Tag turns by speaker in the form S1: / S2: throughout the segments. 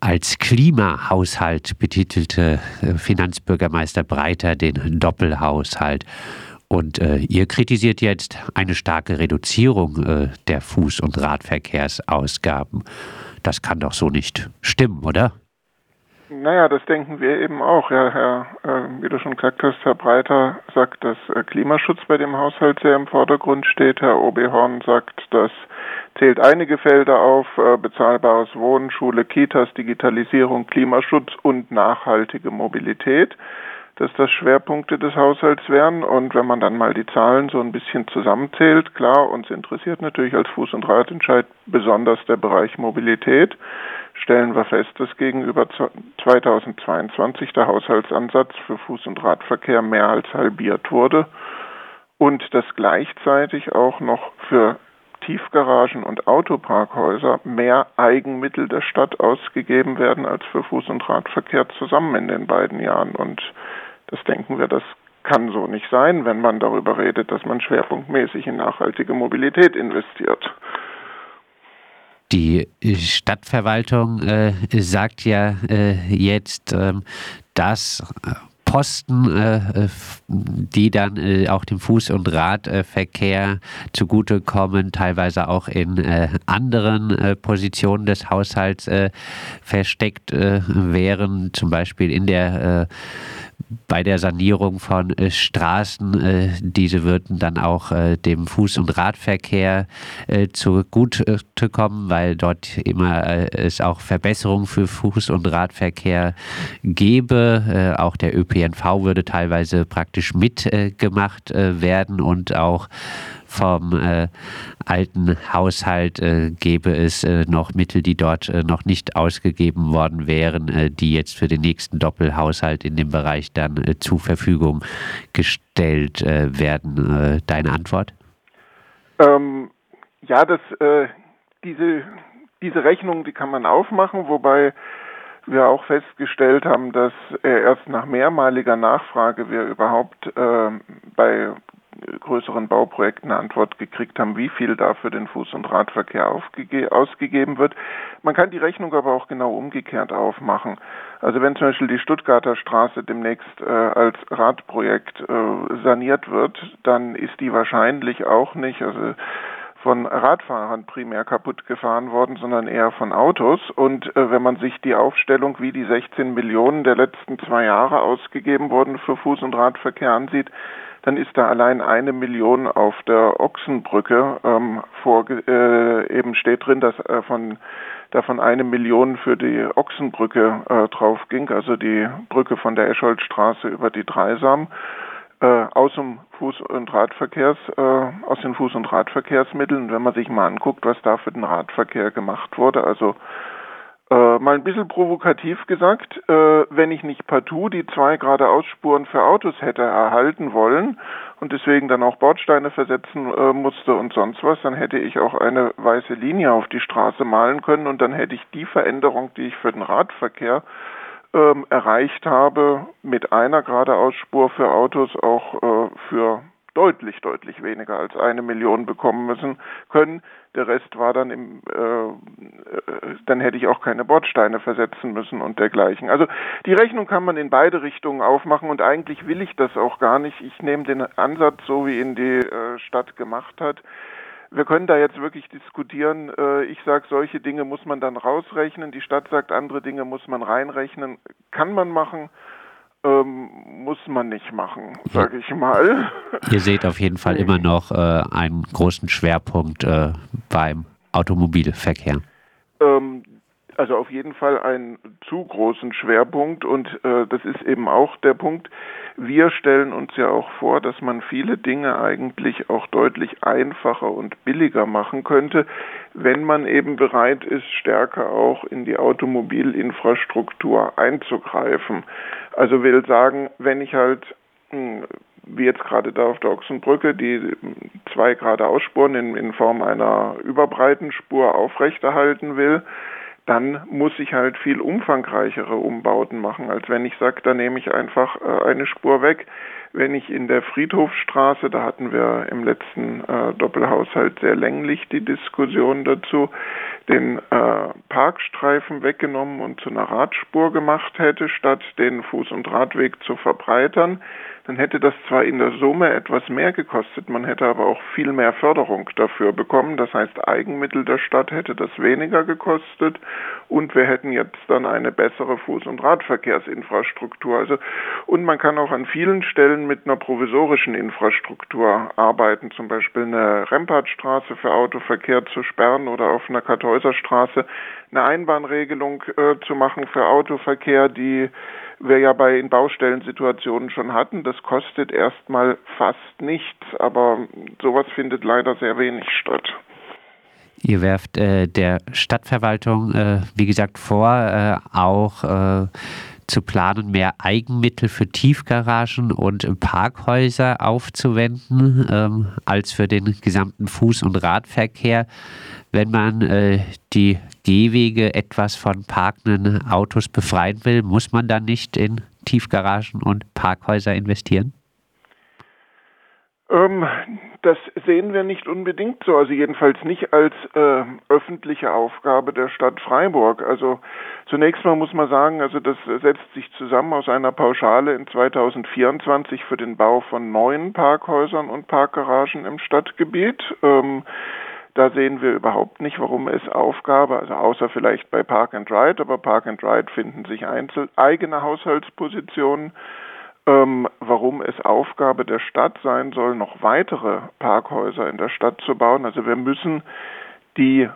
S1: Als Klimahaushalt betitelte äh, Finanzbürgermeister Breiter den Doppelhaushalt. Und äh, ihr kritisiert jetzt eine starke Reduzierung äh, der Fuß- und Radverkehrsausgaben. Das kann doch so nicht stimmen, oder?
S2: Naja, das denken wir eben auch. Ja, Herr, äh, wie du schon gesagt hast, Herr Breiter sagt, dass äh, Klimaschutz bei dem Haushalt sehr im Vordergrund steht. Herr Obehorn sagt, dass zählt einige Felder auf, äh, bezahlbares Wohnen, Schule, Kitas, Digitalisierung, Klimaschutz und nachhaltige Mobilität dass das Schwerpunkte des Haushalts wären. Und wenn man dann mal die Zahlen so ein bisschen zusammenzählt, klar, uns interessiert natürlich als Fuß- und Radentscheid besonders der Bereich Mobilität, stellen wir fest, dass gegenüber 2022 der Haushaltsansatz für Fuß- und Radverkehr mehr als halbiert wurde und dass gleichzeitig auch noch für Tiefgaragen und Autoparkhäuser mehr Eigenmittel der Stadt ausgegeben werden als für Fuß- und Radverkehr zusammen in den beiden Jahren. Und das denken wir, das kann so nicht sein, wenn man darüber redet, dass man schwerpunktmäßig in nachhaltige Mobilität investiert.
S1: Die Stadtverwaltung äh, sagt ja äh, jetzt, ähm, dass äh, Posten, äh, die dann äh, auch dem Fuß- und Radverkehr zugutekommen, teilweise auch in äh, anderen Positionen des Haushalts versteckt wären, zum Beispiel in der bei der Sanierung von äh, Straßen. Äh, diese würden dann auch äh, dem Fuß- und Radverkehr äh, zugutekommen, weil dort immer äh, es auch Verbesserungen für Fuß- und Radverkehr gäbe. Äh, auch der ÖPNV würde teilweise praktisch mitgemacht werden und auch vom äh, alten Haushalt äh, gäbe es äh, noch Mittel, die dort äh, noch nicht ausgegeben worden wären, äh, die jetzt für den nächsten Doppelhaushalt in dem Bereich dann äh, zur Verfügung gestellt werden. deine Antwort?
S2: Ähm, ja, das, diese, diese Rechnung, die kann man aufmachen, wobei wir auch festgestellt haben, dass erst nach mehrmaliger Nachfrage wir überhaupt äh, bei größeren Bauprojekten eine Antwort gekriegt haben, wie viel da für den Fuß- und Radverkehr ausgegeben wird. Man kann die Rechnung aber auch genau umgekehrt aufmachen. Also wenn zum Beispiel die Stuttgarter Straße demnächst äh, als Radprojekt äh, saniert wird, dann ist die wahrscheinlich auch nicht, also von Radfahrern primär kaputt gefahren worden, sondern eher von Autos. Und äh, wenn man sich die Aufstellung, wie die 16 Millionen der letzten zwei Jahre ausgegeben wurden für Fuß- und Radverkehr ansieht, dann ist da allein eine Million auf der Ochsenbrücke ähm, vor, äh, eben steht drin, dass äh, von davon eine Million für die Ochsenbrücke äh, drauf ging, also die Brücke von der Escholtstraße über die Dreisam. Äh, aus dem Fuß- und Radverkehrs, äh, aus den Fuß- und Radverkehrsmitteln, wenn man sich mal anguckt, was da für den Radverkehr gemacht wurde, also äh, mal ein bisschen provokativ gesagt, äh, wenn ich nicht partout die zwei geradeausspuren für Autos hätte erhalten wollen und deswegen dann auch Bordsteine versetzen äh, musste und sonst was, dann hätte ich auch eine weiße Linie auf die Straße malen können und dann hätte ich die Veränderung, die ich für den Radverkehr ähm, erreicht habe, mit einer geradeausspur für Autos auch äh, für deutlich, deutlich weniger als eine Million bekommen müssen können. Der Rest war dann im, äh, äh, dann hätte ich auch keine Bordsteine versetzen müssen und dergleichen. Also die Rechnung kann man in beide Richtungen aufmachen und eigentlich will ich das auch gar nicht. Ich nehme den Ansatz, so wie ihn die äh, Stadt gemacht hat. Wir können da jetzt wirklich diskutieren. Äh, ich sage, solche Dinge muss man dann rausrechnen. Die Stadt sagt, andere Dinge muss man reinrechnen. Kann man machen ähm, muss man nicht machen, sage ich mal.
S1: Ihr seht auf jeden Fall immer noch äh, einen großen Schwerpunkt äh, beim Automobilverkehr.
S2: Ähm, also auf jeden Fall einen zu großen Schwerpunkt und äh, das ist eben auch der Punkt. Wir stellen uns ja auch vor, dass man viele Dinge eigentlich auch deutlich einfacher und billiger machen könnte, wenn man eben bereit ist, stärker auch in die Automobilinfrastruktur einzugreifen. Also will sagen, wenn ich halt hm, wie jetzt gerade da auf der Ochsenbrücke, die zwei geradeausspuren in, in Form einer Überbreitenspur aufrechterhalten will, dann muss ich halt viel umfangreichere Umbauten machen, als wenn ich sage, da nehme ich einfach äh, eine Spur weg. Wenn ich in der Friedhofstraße, da hatten wir im letzten äh, Doppelhaushalt sehr länglich die Diskussion dazu, den äh, Parkstreifen weggenommen und zu einer Radspur gemacht hätte, statt den Fuß- und Radweg zu verbreitern, dann hätte das zwar in der Summe etwas mehr gekostet, man hätte aber auch viel mehr Förderung dafür bekommen. Das heißt, Eigenmittel der Stadt hätte das weniger gekostet und wir hätten jetzt dann eine bessere Fuß- und Radverkehrsinfrastruktur. Also, und man kann auch an vielen Stellen mit einer provisorischen Infrastruktur arbeiten, zum Beispiel eine Rempartstraße für Autoverkehr zu sperren oder auf einer Kartäuserstraße eine Einbahnregelung äh, zu machen für Autoverkehr, die wir ja bei in Baustellensituationen schon hatten. Das kostet erstmal fast nichts, aber sowas findet leider sehr wenig statt.
S1: Ihr werft äh, der Stadtverwaltung, äh, wie gesagt, vor, äh, auch äh, zu planen, mehr Eigenmittel für Tiefgaragen und Parkhäuser aufzuwenden, ähm, als für den gesamten Fuß- und Radverkehr. Wenn man äh, die Gehwege etwas von parkenden Autos befreien will, muss man dann nicht in Tiefgaragen und Parkhäuser investieren?
S2: Ähm, das sehen wir nicht unbedingt so, also jedenfalls nicht als äh, öffentliche Aufgabe der Stadt Freiburg. Also zunächst mal muss man sagen, also das setzt sich zusammen aus einer Pauschale in 2024 für den Bau von neuen Parkhäusern und Parkgaragen im Stadtgebiet. Ähm, da sehen wir überhaupt nicht, warum es Aufgabe, also außer vielleicht bei Park and Ride, aber Park and Ride finden sich einzel eigene Haushaltspositionen ähm, warum es Aufgabe der Stadt sein soll, noch weitere Parkhäuser in der Stadt zu bauen. Also wir müssen die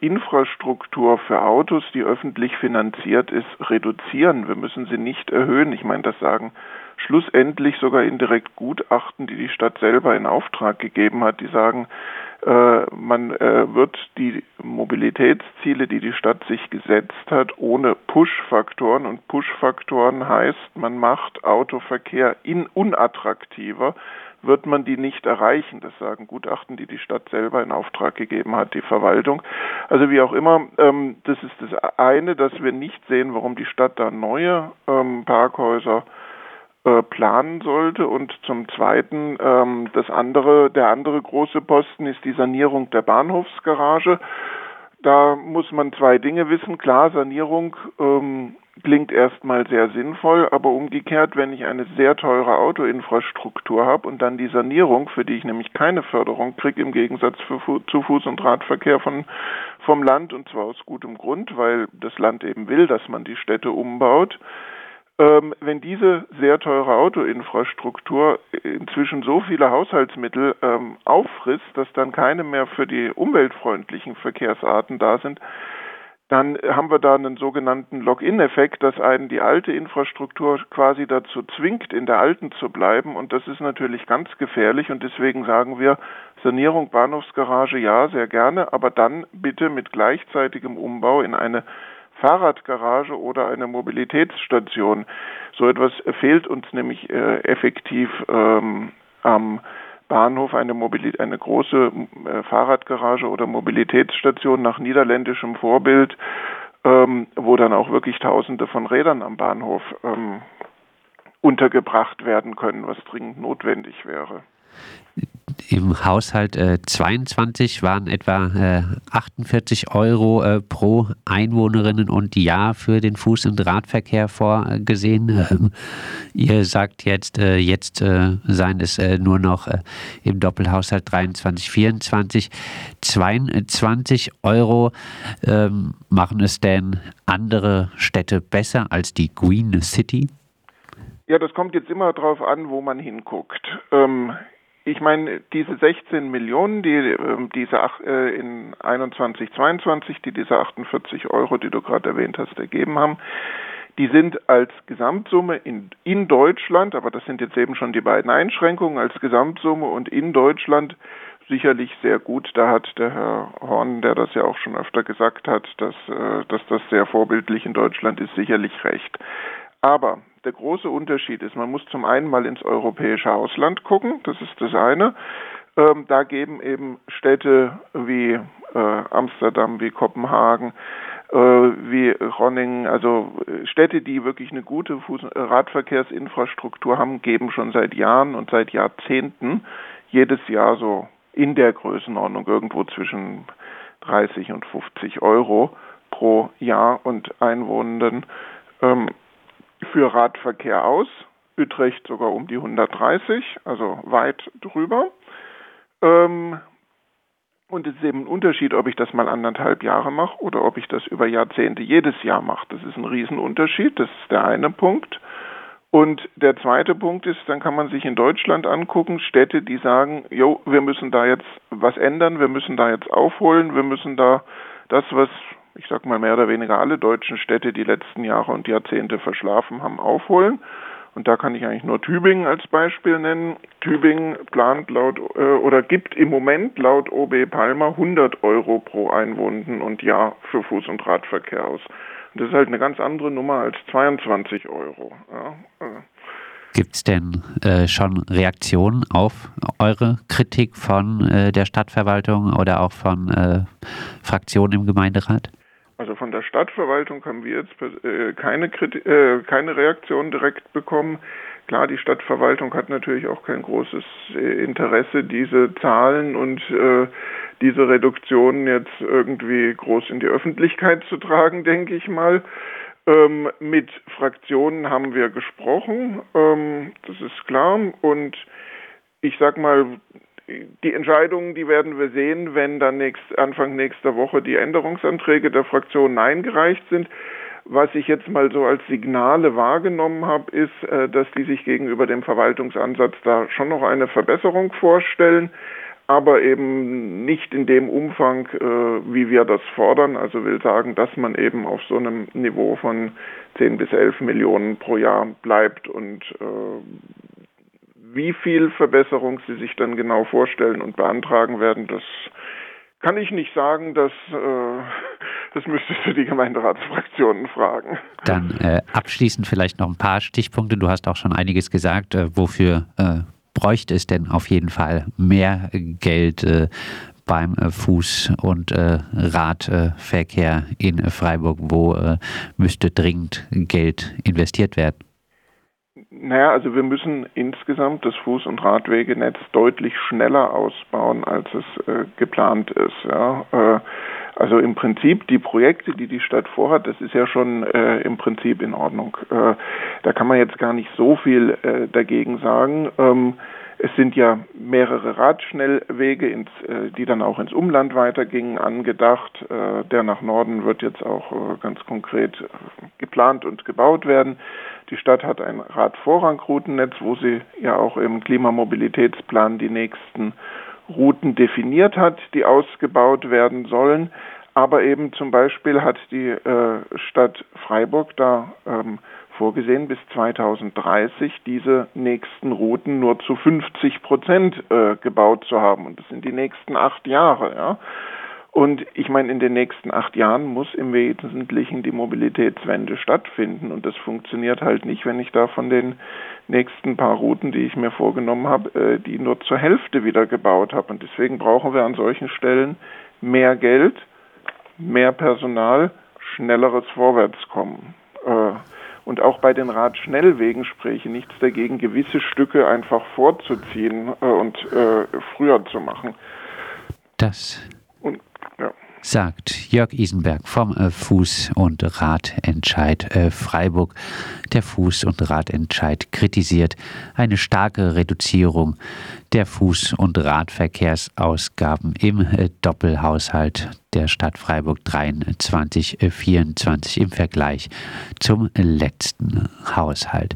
S2: Infrastruktur für Autos, die öffentlich finanziert ist, reduzieren. Wir müssen sie nicht erhöhen. Ich meine, das sagen schlussendlich sogar indirekt Gutachten, die die Stadt selber in Auftrag gegeben hat, die sagen, äh, man äh, wird die Mobilitätsziele, die die Stadt sich gesetzt hat, ohne Push-Faktoren und Push-Faktoren heißt, man macht Autoverkehr in unattraktiver, wird man die nicht erreichen. Das sagen Gutachten, die die Stadt selber in Auftrag gegeben hat, die Verwaltung. Also wie auch immer, ähm, das ist das eine, dass wir nicht sehen, warum die Stadt da neue ähm, Parkhäuser äh, planen sollte und zum Zweiten ähm, das andere, der andere große Posten ist die Sanierung der Bahnhofsgarage. Da muss man zwei Dinge wissen. Klar, Sanierung ähm, klingt erstmal sehr sinnvoll, aber umgekehrt, wenn ich eine sehr teure Autoinfrastruktur habe und dann die Sanierung, für die ich nämlich keine Förderung kriege, im Gegensatz für, zu Fuß- und Radverkehr von, vom Land, und zwar aus gutem Grund, weil das Land eben will, dass man die Städte umbaut, ähm, wenn diese sehr teure Autoinfrastruktur inzwischen so viele Haushaltsmittel ähm, auffrisst, dass dann keine mehr für die umweltfreundlichen Verkehrsarten da sind, dann haben wir da einen sogenannten Login-Effekt, dass einen die alte Infrastruktur quasi dazu zwingt, in der alten zu bleiben. Und das ist natürlich ganz gefährlich. Und deswegen sagen wir, Sanierung Bahnhofsgarage ja, sehr gerne, aber dann bitte mit gleichzeitigem Umbau in eine Fahrradgarage oder eine Mobilitätsstation. So etwas fehlt uns nämlich äh, effektiv ähm, am Bahnhof eine, Mobilität, eine große äh, Fahrradgarage oder Mobilitätsstation nach niederländischem Vorbild, ähm, wo dann auch wirklich Tausende von Rädern am Bahnhof ähm, untergebracht werden können, was dringend notwendig wäre.
S1: Im Haushalt äh, 22 waren etwa äh, 48 Euro äh, pro Einwohnerinnen und Jahr für den Fuß- und Radverkehr vorgesehen. Ähm, ihr sagt jetzt, äh, jetzt äh, seien es äh, nur noch im Doppelhaushalt 23, 24. 22 Euro ähm, machen es denn andere Städte besser als die Green City?
S2: Ja, das kommt jetzt immer darauf an, wo man hinguckt. Ähm, ich meine, diese 16 Millionen, die ähm, diese äh, in 21, 22, die diese 48 Euro, die du gerade erwähnt hast, ergeben haben, die sind als Gesamtsumme in, in Deutschland, aber das sind jetzt eben schon die beiden Einschränkungen, als Gesamtsumme und in Deutschland sicherlich sehr gut. Da hat der Herr Horn, der das ja auch schon öfter gesagt hat, dass, äh, dass das sehr vorbildlich in Deutschland ist, sicherlich recht. Aber der große Unterschied ist, man muss zum einen mal ins europäische Ausland gucken, das ist das eine. Ähm, da geben eben Städte wie äh, Amsterdam, wie Kopenhagen, äh, wie Ronning, also äh, Städte, die wirklich eine gute Fuß Radverkehrsinfrastruktur haben, geben schon seit Jahren und seit Jahrzehnten jedes Jahr so in der Größenordnung irgendwo zwischen 30 und 50 Euro pro Jahr und Einwohnenden ähm, für Radverkehr aus. Utrecht sogar um die 130, also weit drüber. Ähm, und es ist eben ein Unterschied, ob ich das mal anderthalb Jahre mache oder ob ich das über Jahrzehnte jedes Jahr mache. Das ist ein Riesenunterschied. Das ist der eine Punkt. Und der zweite Punkt ist, dann kann man sich in Deutschland angucken, Städte, die sagen, jo, wir müssen da jetzt was ändern, wir müssen da jetzt aufholen, wir müssen da das, was ich sag mal mehr oder weniger alle deutschen Städte die letzten Jahre und Jahrzehnte verschlafen haben, aufholen. Und da kann ich eigentlich nur Tübingen als Beispiel nennen. Tübingen plant laut äh, oder gibt im Moment laut OB Palmer 100 Euro pro Einwohner und Jahr für Fuß- und Radverkehr aus. Und das ist halt eine ganz andere Nummer als 22 Euro. Ja.
S1: Gibt es denn äh, schon Reaktionen auf eure Kritik von äh, der Stadtverwaltung oder auch von äh, Fraktionen im Gemeinderat?
S2: Also von der Stadtverwaltung haben wir jetzt äh, keine, äh, keine Reaktion direkt bekommen. Klar, die Stadtverwaltung hat natürlich auch kein großes äh, Interesse, diese Zahlen und äh, diese Reduktionen jetzt irgendwie groß in die Öffentlichkeit zu tragen, denke ich mal. Ähm, mit Fraktionen haben wir gesprochen, ähm, das ist klar. Und ich sag mal, die Entscheidungen, die werden wir sehen, wenn dann nächst, Anfang nächster Woche die Änderungsanträge der Fraktionen eingereicht sind. Was ich jetzt mal so als Signale wahrgenommen habe, ist, äh, dass die sich gegenüber dem Verwaltungsansatz da schon noch eine Verbesserung vorstellen, aber eben nicht in dem Umfang, äh, wie wir das fordern. Also will sagen, dass man eben auf so einem Niveau von 10 bis 11 Millionen pro Jahr bleibt und äh, wie viel Verbesserung Sie sich dann genau vorstellen und beantragen werden, das kann ich nicht sagen, das, äh, das müsstest du die Gemeinderatsfraktionen fragen.
S1: Dann äh, abschließend vielleicht noch ein paar Stichpunkte. Du hast auch schon einiges gesagt. Äh, wofür äh, bräuchte es denn auf jeden Fall mehr Geld äh, beim äh, Fuß- und Radverkehr in Freiburg? Wo müsste dringend Geld investiert werden?
S2: Naja, also wir müssen insgesamt das Fuß- und Radwegenetz deutlich schneller ausbauen, als es äh, geplant ist. Ja. Äh, also im Prinzip die Projekte, die die Stadt vorhat, das ist ja schon äh, im Prinzip in Ordnung. Äh, da kann man jetzt gar nicht so viel äh, dagegen sagen. Ähm, es sind ja mehrere Radschnellwege, ins, äh, die dann auch ins Umland weitergingen, angedacht. Der nach Norden wird jetzt auch ganz konkret geplant und gebaut werden. Die Stadt hat ein Radvorrangroutennetz, wo sie ja auch im Klimamobilitätsplan die nächsten Routen definiert hat, die ausgebaut werden sollen. Aber eben zum Beispiel hat die äh, Stadt Freiburg da ähm, vorgesehen, bis 2030 diese nächsten Routen nur zu 50 Prozent äh, gebaut zu haben. Und das sind die nächsten acht Jahre. Ja. Und ich meine, in den nächsten acht Jahren muss im Wesentlichen die Mobilitätswende stattfinden. Und das funktioniert halt nicht, wenn ich da von den nächsten paar Routen, die ich mir vorgenommen habe, äh, die nur zur Hälfte wieder gebaut habe. Und deswegen brauchen wir an solchen Stellen mehr Geld, mehr Personal, schnelleres Vorwärtskommen. Äh, und auch bei den Radschnellwegen spreche nichts dagegen, gewisse Stücke einfach vorzuziehen äh, und früher zu machen.
S1: Das sagt Jörg Isenberg vom äh, Fuß- und Radentscheid äh, Freiburg. Der Fuß- und Radentscheid kritisiert eine starke Reduzierung der Fuß- und Radverkehrsausgaben im äh, Doppelhaushalt der Stadt Freiburg 23, 24 im Vergleich zum letzten Haushalt.